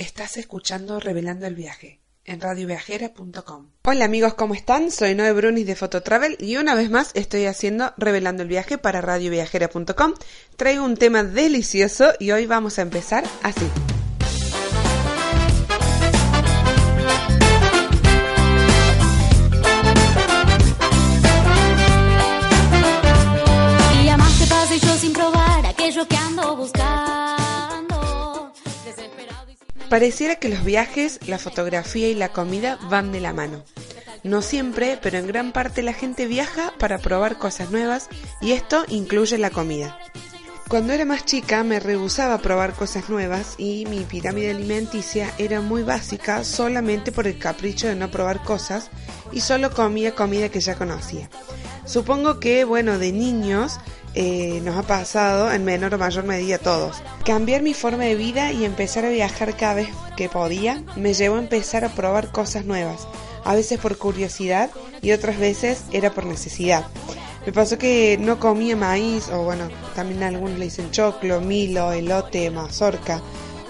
Estás escuchando Revelando el Viaje en radioviajera.com. Hola amigos, ¿cómo están? Soy Noé Brunis de Fototravel y una vez más estoy haciendo Revelando el Viaje para radioviajera.com. Traigo un tema delicioso y hoy vamos a empezar así. Pareciera que los viajes, la fotografía y la comida van de la mano. No siempre, pero en gran parte la gente viaja para probar cosas nuevas y esto incluye la comida. Cuando era más chica me rehusaba a probar cosas nuevas y mi pirámide alimenticia era muy básica solamente por el capricho de no probar cosas y solo comía comida que ya conocía. Supongo que, bueno, de niños eh, nos ha pasado en menor o mayor medida a todos. Cambiar mi forma de vida y empezar a viajar cada vez que podía me llevó a empezar a probar cosas nuevas, a veces por curiosidad y otras veces era por necesidad. Me pasó que no comía maíz, o bueno, también algunos le dicen choclo, milo, elote, mazorca.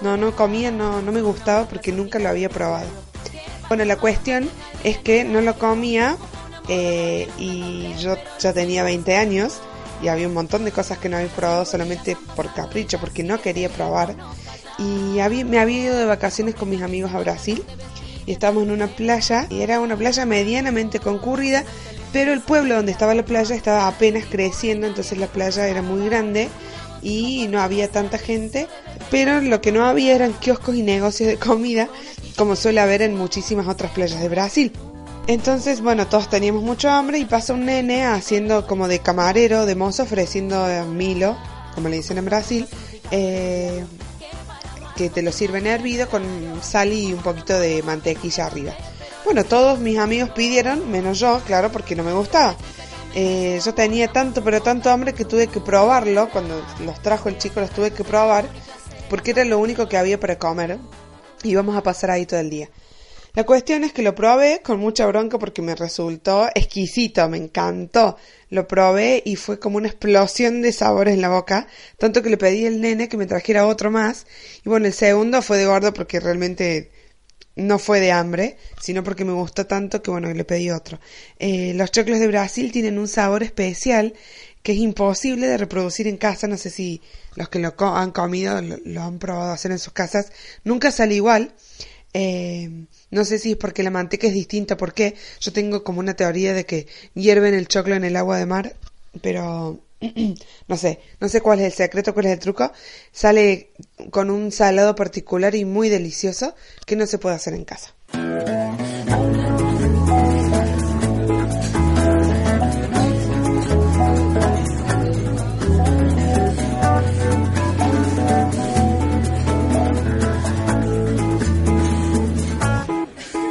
No, no comía, no, no me gustaba porque nunca lo había probado. Bueno, la cuestión es que no lo comía eh, y yo ya tenía 20 años y había un montón de cosas que no había probado solamente por capricho, porque no quería probar. Y había- me había ido de vacaciones con mis amigos a Brasil y estábamos en una playa y era una playa medianamente concurrida, pero el pueblo donde estaba la playa estaba apenas creciendo, entonces la playa era muy grande y no había tanta gente, pero lo que no había eran kioscos y negocios de comida, como suele haber en muchísimas otras playas de Brasil. Entonces, bueno, todos teníamos mucho hambre y pasa un nene haciendo como de camarero, de mozo, ofreciendo Milo, como le dicen en Brasil, eh, que te lo sirven hervido con sal y un poquito de mantequilla arriba. Bueno, todos mis amigos pidieron, menos yo, claro, porque no me gustaba. Eh, yo tenía tanto, pero tanto hambre que tuve que probarlo. Cuando los trajo el chico, los tuve que probar, porque era lo único que había para comer. Y vamos a pasar ahí todo el día. La cuestión es que lo probé con mucha bronca porque me resultó exquisito, me encantó. Lo probé y fue como una explosión de sabores en la boca, tanto que le pedí al nene que me trajera otro más. Y bueno, el segundo fue de gordo porque realmente no fue de hambre, sino porque me gustó tanto que bueno, le pedí otro. Eh, los choclos de Brasil tienen un sabor especial que es imposible de reproducir en casa. No sé si los que lo co- han comido lo, lo han probado hacer en sus casas. Nunca sale igual. Eh, no sé si es porque la manteca es distinta, porque yo tengo como una teoría de que hierven el choclo en el agua de mar, pero no sé, no sé cuál es el secreto, cuál es el truco. Sale con un salado particular y muy delicioso que no se puede hacer en casa.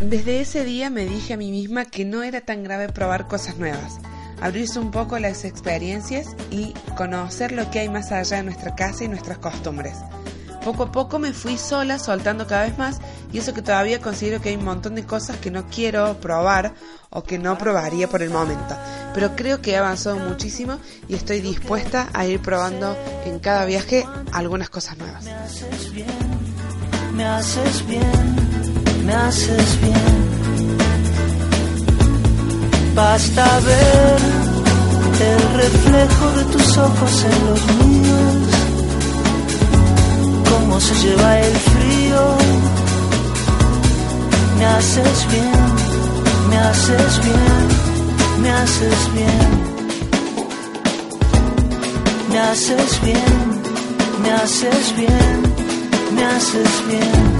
Desde ese día me dije a mí misma que no era tan grave probar cosas nuevas, abrirse un poco las experiencias y conocer lo que hay más allá de nuestra casa y nuestras costumbres. Poco a poco me fui sola soltando cada vez más y eso que todavía considero que hay un montón de cosas que no quiero probar o que no probaría por el momento. Pero creo que he avanzado muchísimo y estoy dispuesta a ir probando en cada viaje algunas cosas nuevas. Me haces bien, me haces bien, me haces bien. Basta ver el reflejo de tus ojos en los míos, cómo se lleva el frío me haces bien, me haces bien. Me haces bien, me haces bien, me haces bien. Me haces bien,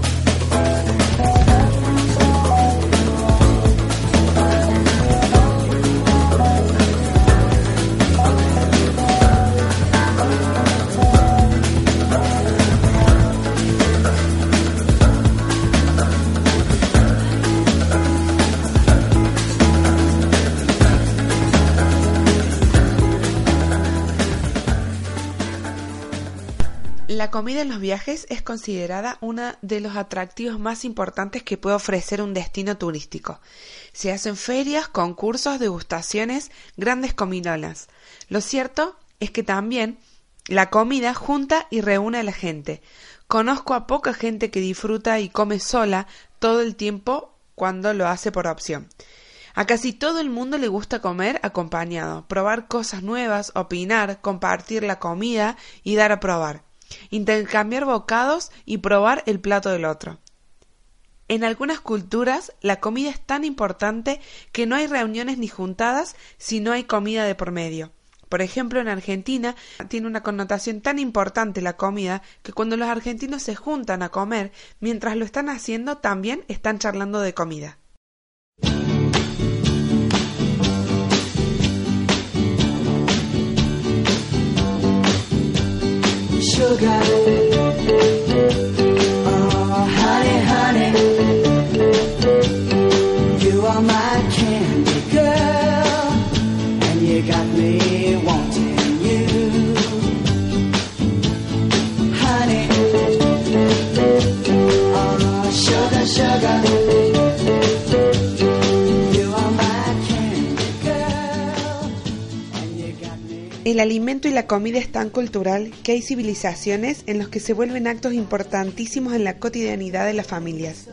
La comida en los viajes es considerada uno de los atractivos más importantes que puede ofrecer un destino turístico. Se hacen ferias, concursos, degustaciones, grandes comilonas. Lo cierto es que también la comida junta y reúne a la gente. Conozco a poca gente que disfruta y come sola todo el tiempo cuando lo hace por opción. A casi todo el mundo le gusta comer acompañado, probar cosas nuevas, opinar, compartir la comida y dar a probar intercambiar bocados y probar el plato del otro. En algunas culturas la comida es tan importante que no hay reuniones ni juntadas si no hay comida de por medio. Por ejemplo, en Argentina tiene una connotación tan importante la comida que cuando los argentinos se juntan a comer, mientras lo están haciendo también están charlando de comida. Sugar. El alimento y la comida es tan cultural que hay civilizaciones en los que se vuelven actos importantísimos en la cotidianidad de las familias.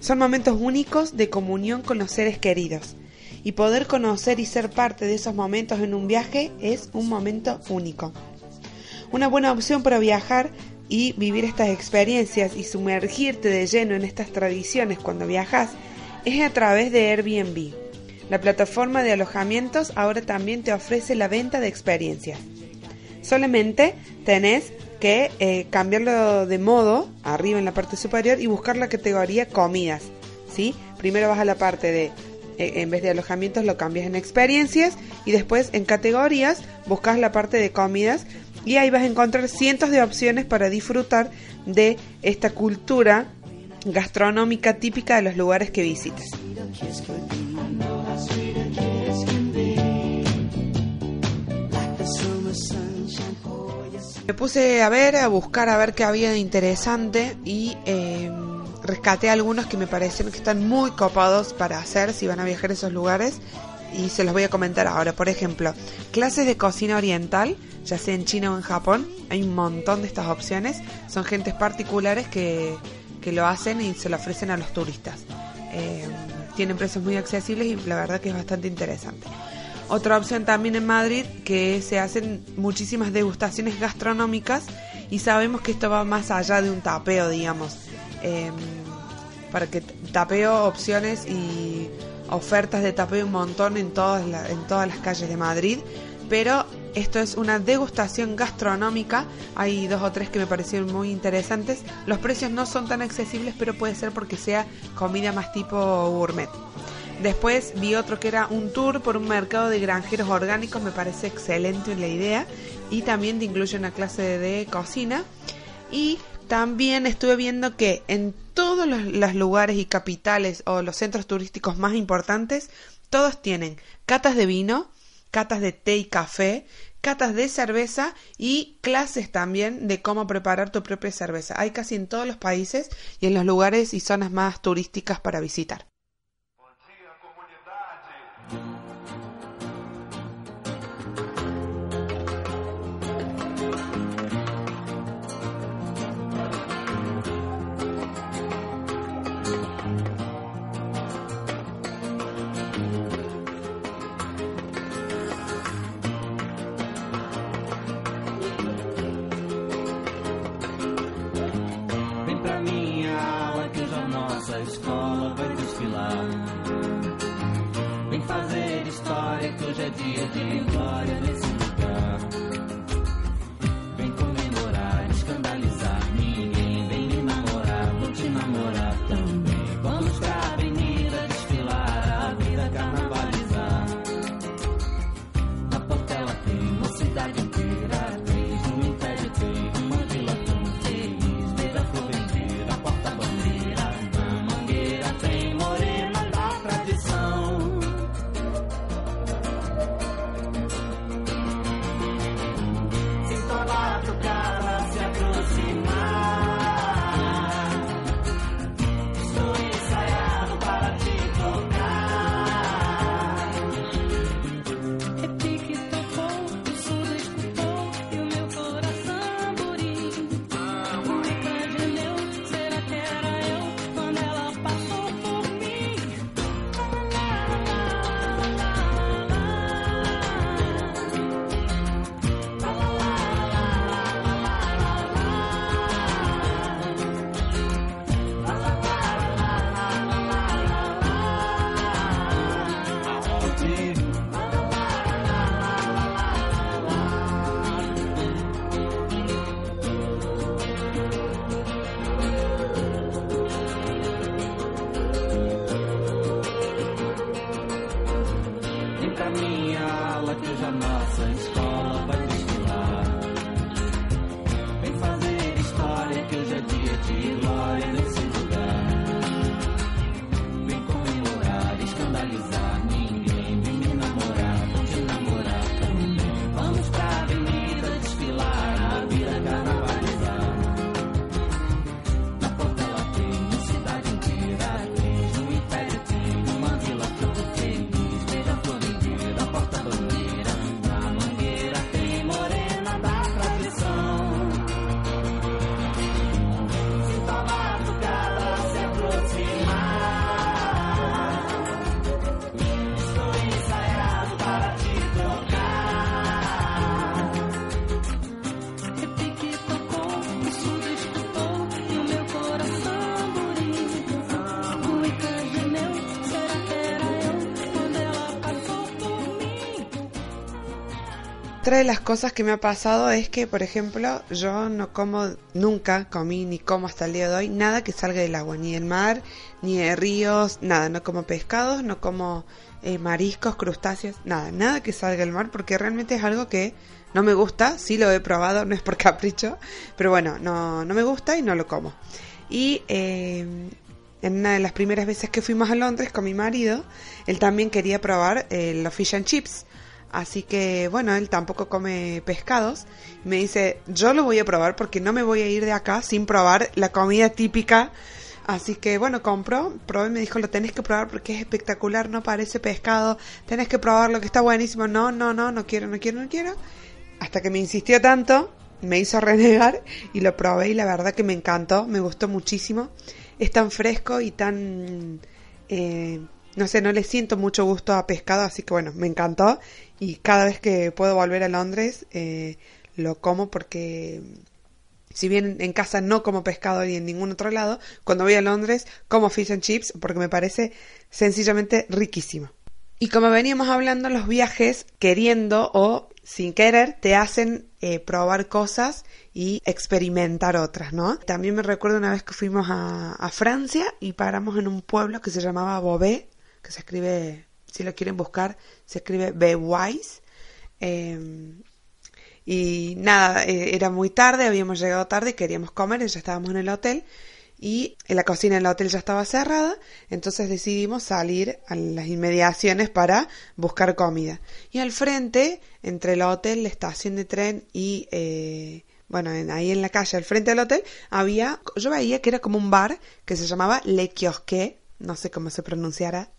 Son momentos únicos de comunión con los seres queridos, y poder conocer y ser parte de esos momentos en un viaje es un momento único. Una buena opción para viajar y vivir estas experiencias y sumergirte de lleno en estas tradiciones cuando viajas es a través de Airbnb. La plataforma de alojamientos ahora también te ofrece la venta de experiencias. Solamente tenés que eh, cambiarlo de modo arriba en la parte superior y buscar la categoría comidas. ¿sí? Primero vas a la parte de, eh, en vez de alojamientos lo cambias en experiencias y después en categorías buscas la parte de comidas y ahí vas a encontrar cientos de opciones para disfrutar de esta cultura gastronómica típica de los lugares que visites. Me puse a ver, a buscar, a ver qué había de interesante y eh, rescaté algunos que me parecen que están muy copados para hacer si van a viajar a esos lugares y se los voy a comentar ahora. Por ejemplo, clases de cocina oriental, ya sea en China o en Japón, hay un montón de estas opciones. Son gentes particulares que, que lo hacen y se lo ofrecen a los turistas. Eh, tienen precios muy accesibles y la verdad que es bastante interesante. Otra opción también en Madrid que se hacen muchísimas degustaciones gastronómicas y sabemos que esto va más allá de un tapeo, digamos. Eh, para que tapeo opciones y ofertas de tapeo un montón en todas, la- en todas las calles de Madrid, pero esto es una degustación gastronómica, hay dos o tres que me parecieron muy interesantes, los precios no son tan accesibles, pero puede ser porque sea comida más tipo gourmet. Después vi otro que era un tour por un mercado de granjeros orgánicos, me parece excelente la idea, y también te incluye una clase de cocina. Y también estuve viendo que en todos los, los lugares y capitales o los centros turísticos más importantes, todos tienen catas de vino, catas de té y café, catas de cerveza y clases también de cómo preparar tu propia cerveza. Hay casi en todos los países y en los lugares y zonas más turísticas para visitar. nossa escola vai desfilar. Vem fazer história que hoje é dia de glória nesse Otra de las cosas que me ha pasado es que, por ejemplo, yo no como, nunca comí ni como hasta el día de hoy nada que salga del agua, ni del mar, ni de ríos, nada. No como pescados, no como eh, mariscos, crustáceos, nada, nada que salga del mar porque realmente es algo que no me gusta. Sí lo he probado, no es por capricho, pero bueno, no, no me gusta y no lo como. Y eh, en una de las primeras veces que fuimos a Londres con mi marido, él también quería probar eh, los fish and chips. Así que bueno, él tampoco come pescados. Me dice, yo lo voy a probar porque no me voy a ir de acá sin probar la comida típica. Así que bueno, compró, probé y me dijo, lo tenés que probar porque es espectacular, no parece pescado, tenés que probarlo que está buenísimo. No, no, no, no quiero, no quiero, no quiero. Hasta que me insistió tanto, me hizo renegar y lo probé y la verdad que me encantó, me gustó muchísimo. Es tan fresco y tan... eh, no sé, no le siento mucho gusto a pescado, así que bueno, me encantó y cada vez que puedo volver a Londres eh, lo como porque si bien en casa no como pescado ni en ningún otro lado, cuando voy a Londres como fish and chips porque me parece sencillamente riquísimo. Y como veníamos hablando, los viajes, queriendo o sin querer, te hacen eh, probar cosas y experimentar otras, ¿no? También me recuerdo una vez que fuimos a, a Francia y paramos en un pueblo que se llamaba Beauvais, que se escribe, si lo quieren buscar, se escribe Beauvais. Eh, y nada, eh, era muy tarde, habíamos llegado tarde, queríamos comer, ya estábamos en el hotel y la cocina del hotel ya estaba cerrada, entonces decidimos salir a las inmediaciones para buscar comida. Y al frente, entre el hotel, la estación de tren y, eh, bueno, en- ahí en la calle, al frente del hotel, había, yo veía que era como un bar que se llamaba Le Kiosque, no sé cómo se pronunciara,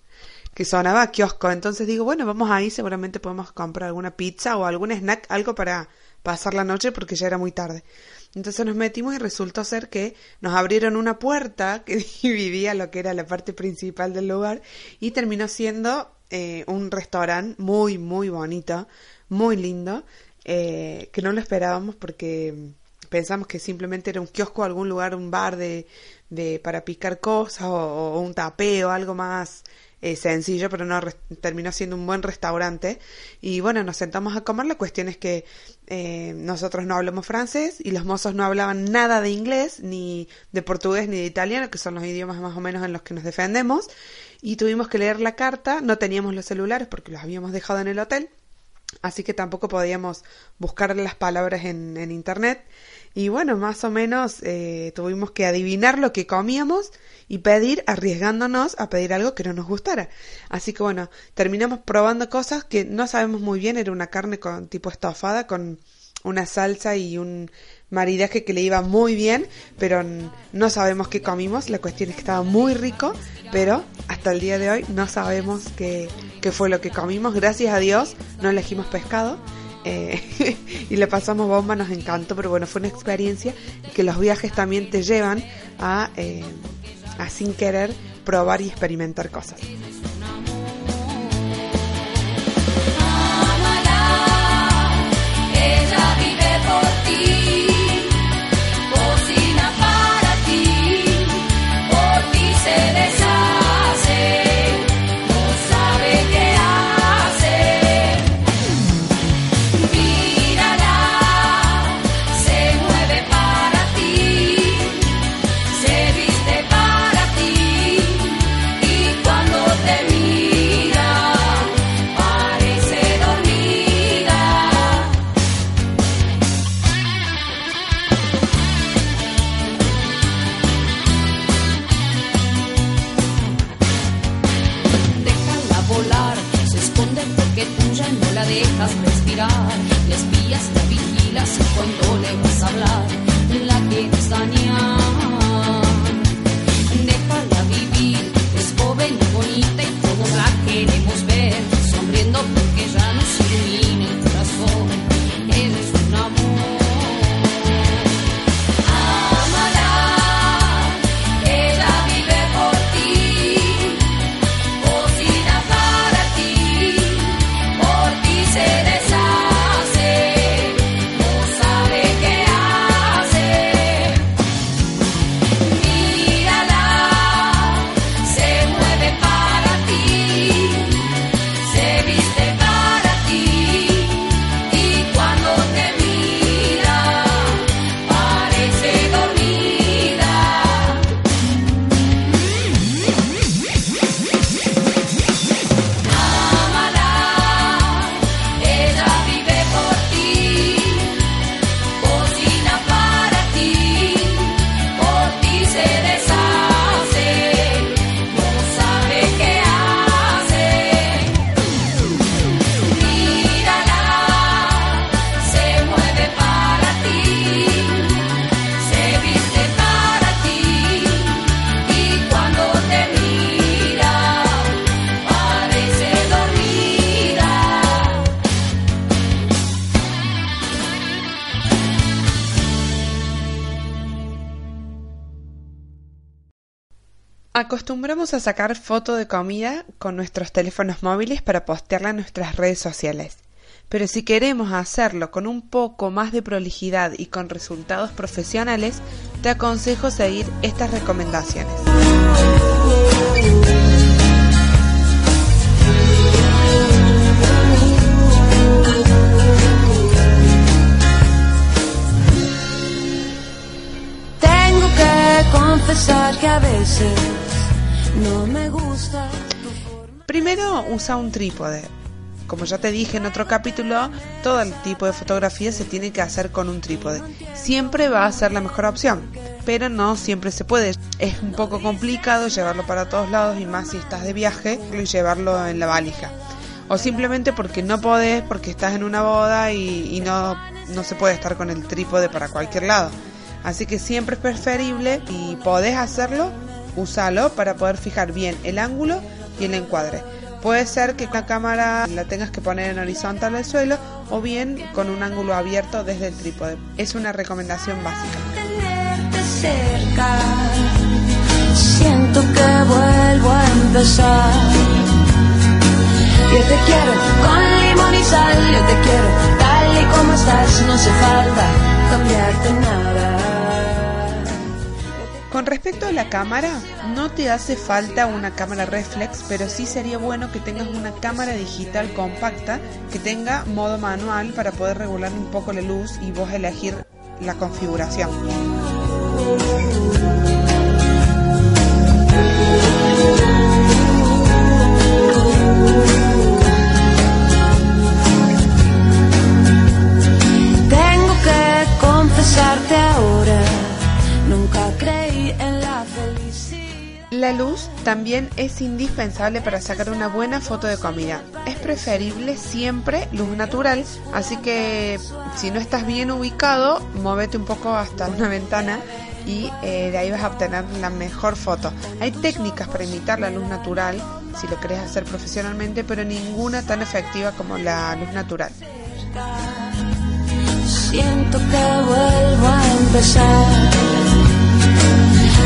que sonaba a kiosco. Entonces digo, bueno, vamos ahí, seguramente podemos comprar alguna pizza o algún snack, algo para pasar la noche porque ya era muy tarde. Entonces nos metimos y resultó ser que nos abrieron una puerta que dividía lo que era la parte principal del lugar y terminó siendo eh, un restaurante muy, muy bonito, muy lindo, eh, que no lo esperábamos porque pensamos que simplemente era un kiosco, algún lugar, un bar de, de para picar cosas o, o un tapeo, algo más eh, sencillo, pero no terminó siendo un buen restaurante. Y bueno, nos sentamos a comer. La cuestión es que eh, nosotros no hablamos francés y los mozos no hablaban nada de inglés, ni de portugués, ni de italiano, que son los idiomas más o menos en los que nos defendemos. Y tuvimos que leer la carta. No teníamos los celulares porque los habíamos dejado en el hotel. Así que tampoco podíamos buscar las palabras en, en internet. Y bueno, más o menos eh, tuvimos que adivinar lo que comíamos y pedir, arriesgándonos a pedir algo que no nos gustara. Así que bueno, terminamos probando cosas que no sabemos muy bien. Era una carne con tipo estofada con una salsa y un maridaje que le iba muy bien, pero no sabemos qué comimos. La cuestión es que estaba muy rico, pero hasta el día de hoy no sabemos qué, qué fue lo que comimos. Gracias a Dios no elegimos pescado. eh, y le pasamos bomba, nos encantó, pero bueno, fue una experiencia que los viajes también te llevan a, eh, a sin querer probar y experimentar cosas. Acostumbramos a sacar foto de comida con nuestros teléfonos móviles para postearla en nuestras redes sociales. Pero si queremos hacerlo con un poco más de prolijidad y con resultados profesionales, te aconsejo seguir estas recomendaciones. Tengo que confesar que a veces no me gusta. Primero, usa un trípode. Como ya te dije en otro capítulo, todo el tipo de fotografía se tiene que hacer con un trípode. Siempre va a ser la mejor opción, pero no siempre se puede. Es un poco complicado llevarlo para todos lados y más si estás de viaje y llevarlo en la valija. O simplemente porque no podés, porque estás en una boda y, y no, no se puede estar con el trípode para cualquier lado. Así que siempre es preferible y podés hacerlo, úsalo para poder fijar bien el ángulo y el encuadre. Puede ser que la cámara la tengas que poner en horizontal al suelo o bien con un ángulo abierto desde el trípode. Es una recomendación básica. Siento que vuelvo a empezar. Yo te quiero con limón yo te quiero tal y como estás, no hace falta cambiarte nada. Con respecto a la cámara, no te hace falta una cámara reflex, pero sí sería bueno que tengas una cámara digital compacta que tenga modo manual para poder regular un poco la luz y vos elegir la configuración. La luz también es indispensable para sacar una buena foto de comida. Es preferible siempre luz natural, así que si no estás bien ubicado, móvete un poco hasta una ventana y eh, de ahí vas a obtener la mejor foto. Hay técnicas para imitar la luz natural, si lo querés hacer profesionalmente, pero ninguna tan efectiva como la luz natural. Siento que vuelvo a empezar.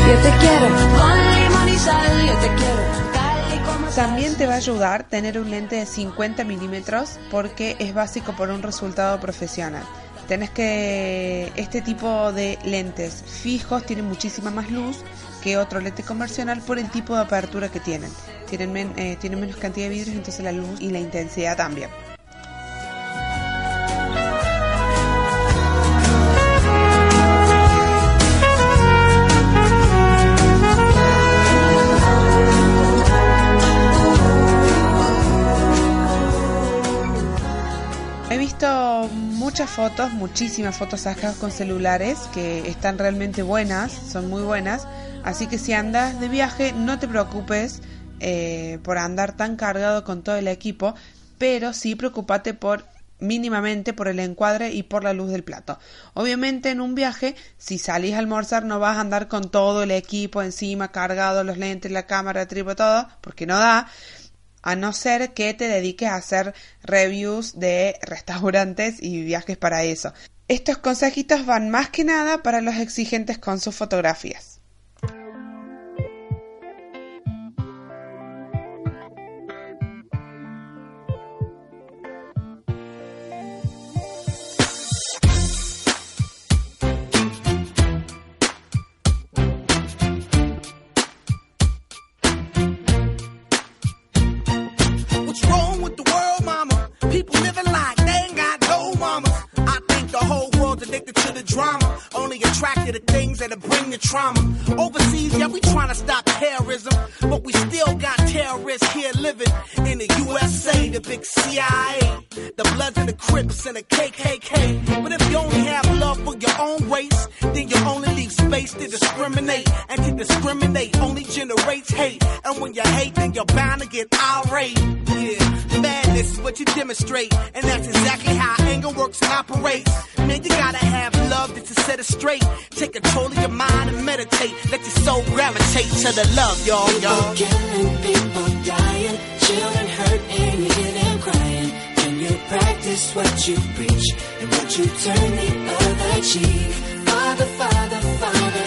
Yo te quiero También te va a ayudar tener un lente de 50 milímetros porque es básico por un resultado profesional. Tenés que este tipo de lentes fijos tienen muchísima más luz que otro lente convencional por el tipo de apertura que tienen. Tienen, men- eh, tienen menos cantidad de vidrios, entonces la luz y la intensidad también. He visto muchas fotos, muchísimas fotos sacadas con celulares que están realmente buenas, son muy buenas. Así que si andas de viaje, no te preocupes eh, por andar tan cargado con todo el equipo, pero sí preocupate por mínimamente por el encuadre y por la luz del plato. Obviamente en un viaje, si salís a almorzar no vas a andar con todo el equipo encima cargado, los lentes, la cámara, trípode, todo, porque no da a no ser que te dediques a hacer reviews de restaurantes y viajes para eso. Estos consejitos van más que nada para los exigentes con sus fotografías. People living like they ain't got no mamas. I think the whole world's addicted to the drama, only attracted to things that'll bring the trauma. Overseas, yeah, we trying to stop terrorism, but we still got terrorists here living in the USA, the big CIA, the Bloods and the Crips and the KKK. But if you only have love for your own race, then you only leave space to discriminate, and to discriminate only generates hate. And when you hate, then you're bound to get irate. Yeah, madness is what you demonstrate, and that's exactly how anger works and operates. Man, you gotta have love just to set it straight. Take control of your mind and meditate. Let your soul gravitate to the love, y'all, y'all. People Killing people dying, children hurt and you hear them crying. Can you practice what you preach and what you turn the other cheek? Father, Father, Father,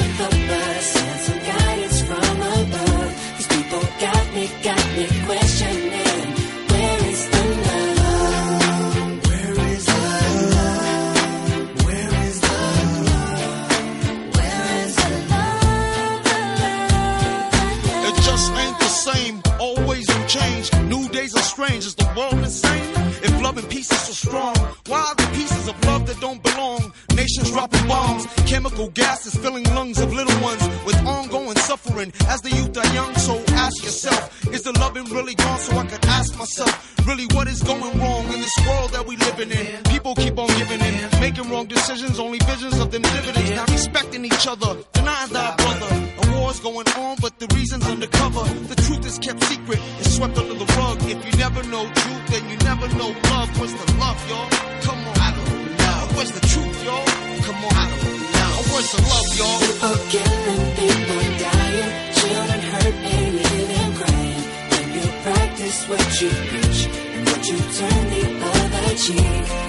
other, denying thy brother. A war's going on, but the reason's undercover. The truth is kept secret, it's swept under the rug. If you never know truth, then you never know love. Where's the love, y'all? Come on, I don't know. Where's the truth, y'all? Come on, I don't know. Where's the love, y'all? People killing, people dying, children hurt and hear them crying. When you practice what you preach and what you turn the other cheek.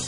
Yeah.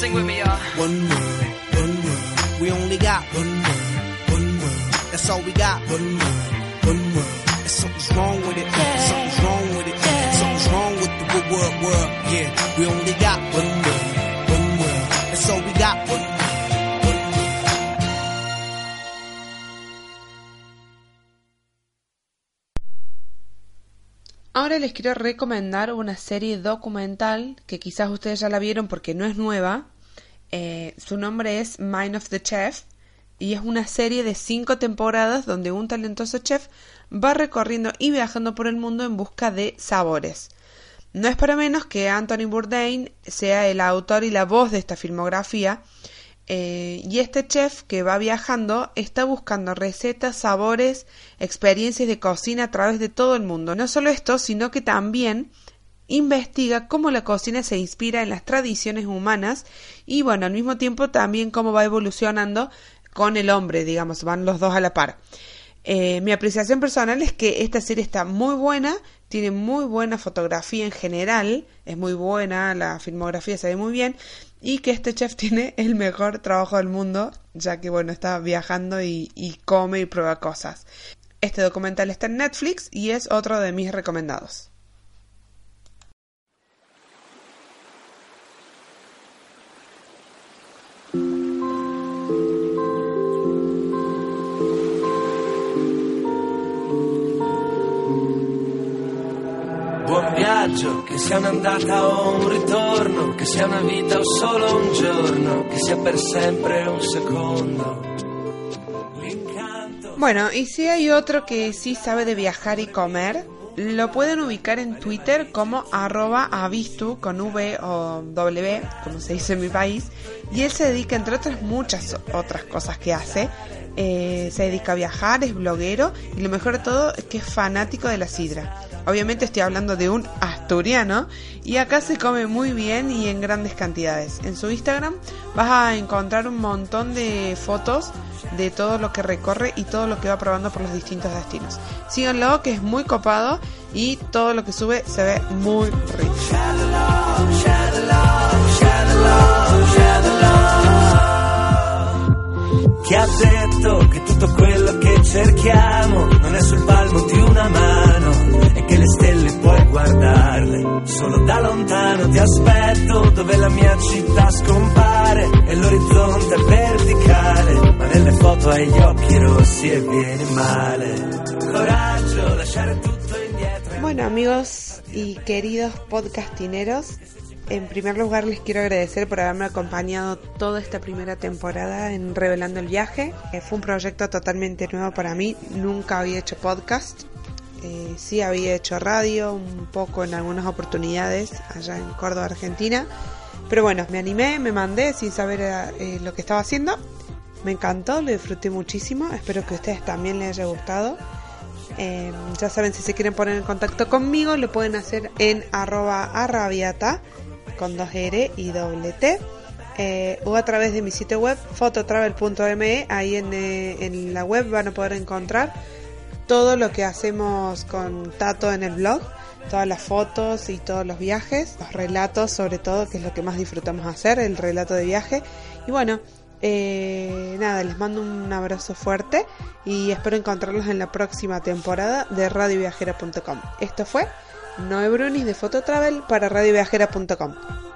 Sing with me, y'all. One world, one world. We only got one world, one world. That's all we got. One world, one world. And something's wrong with it. Something's wrong with it. Something's wrong with the good world, world. Yeah, we only got one world, Ahora les quiero recomendar una serie documental que quizás ustedes ya la vieron porque no es nueva. Eh, su nombre es Mind of the Chef y es una serie de cinco temporadas donde un talentoso chef va recorriendo y viajando por el mundo en busca de sabores. No es para menos que Anthony Bourdain sea el autor y la voz de esta filmografía. Eh, y este chef que va viajando está buscando recetas, sabores, experiencias de cocina a través de todo el mundo. No solo esto, sino que también investiga cómo la cocina se inspira en las tradiciones humanas y bueno, al mismo tiempo también cómo va evolucionando con el hombre, digamos, van los dos a la par. Eh, mi apreciación personal es que esta serie está muy buena, tiene muy buena fotografía en general, es muy buena, la filmografía se ve muy bien y que este chef tiene el mejor trabajo del mundo, ya que bueno, está viajando y, y come y prueba cosas. Este documental está en Netflix y es otro de mis recomendados. Viaggio, che sia un'andata o un ritorno, che sia una vita o solo un giorno, che sia per sempre un secondo. Bueno, y si hay otro que sí sabe de viajar y comer, lo pueden ubicar en Twitter como arroba avistu con V o W, como se dice en mi país, y él se dedica, entre otras muchas otras cosas que hace, eh, se dedica a viajar, es bloguero y lo mejor de todo es que es fanático de la sidra. Obviamente estoy hablando de un asturiano y acá se come muy bien y en grandes cantidades. En su Instagram vas a encontrar un montón de fotos de todo lo que recorre y todo lo que va probando por los distintos destinos. Síganlo que es muy copado y todo lo que sube se ve muy rico. Chi ha detto che tutto quello che cerchiamo non è sul palmo di una mano e che le stelle puoi guardarle? Solo da lontano ti aspetto dove la mia città scompare e l'orizzonte è verticale ma nelle foto hai gli occhi rossi e vieni male. Coraggio lasciare tutto indietro Bueno amigos y queridos podcastineros, en primer lugar les quiero agradecer por haberme acompañado toda esta primera temporada en Revelando el Viaje. Fue un proyecto totalmente nuevo para mí, nunca había hecho podcast. Eh, sí había hecho radio un poco en algunas oportunidades allá en Córdoba, Argentina. Pero bueno, me animé, me mandé sin saber eh, lo que estaba haciendo. Me encantó, lo disfruté muchísimo. Espero que a ustedes también les haya gustado. Eh, ya saben, si se quieren poner en contacto conmigo, lo pueden hacer en arroba arrabiata con dos R y doble T. eh, o a través de mi sitio web fototravel.me. Ahí en, eh, en la web van a poder encontrar todo lo que hacemos con Tato en el blog, todas las fotos y todos los viajes, los relatos sobre todo, que es lo que más disfrutamos hacer, el relato de viaje. Y bueno, eh, nada, les mando un abrazo fuerte y espero encontrarlos en la próxima temporada de radioviajera.com. Esto fue Noé Brunis de Fototravel para radioviajera.com.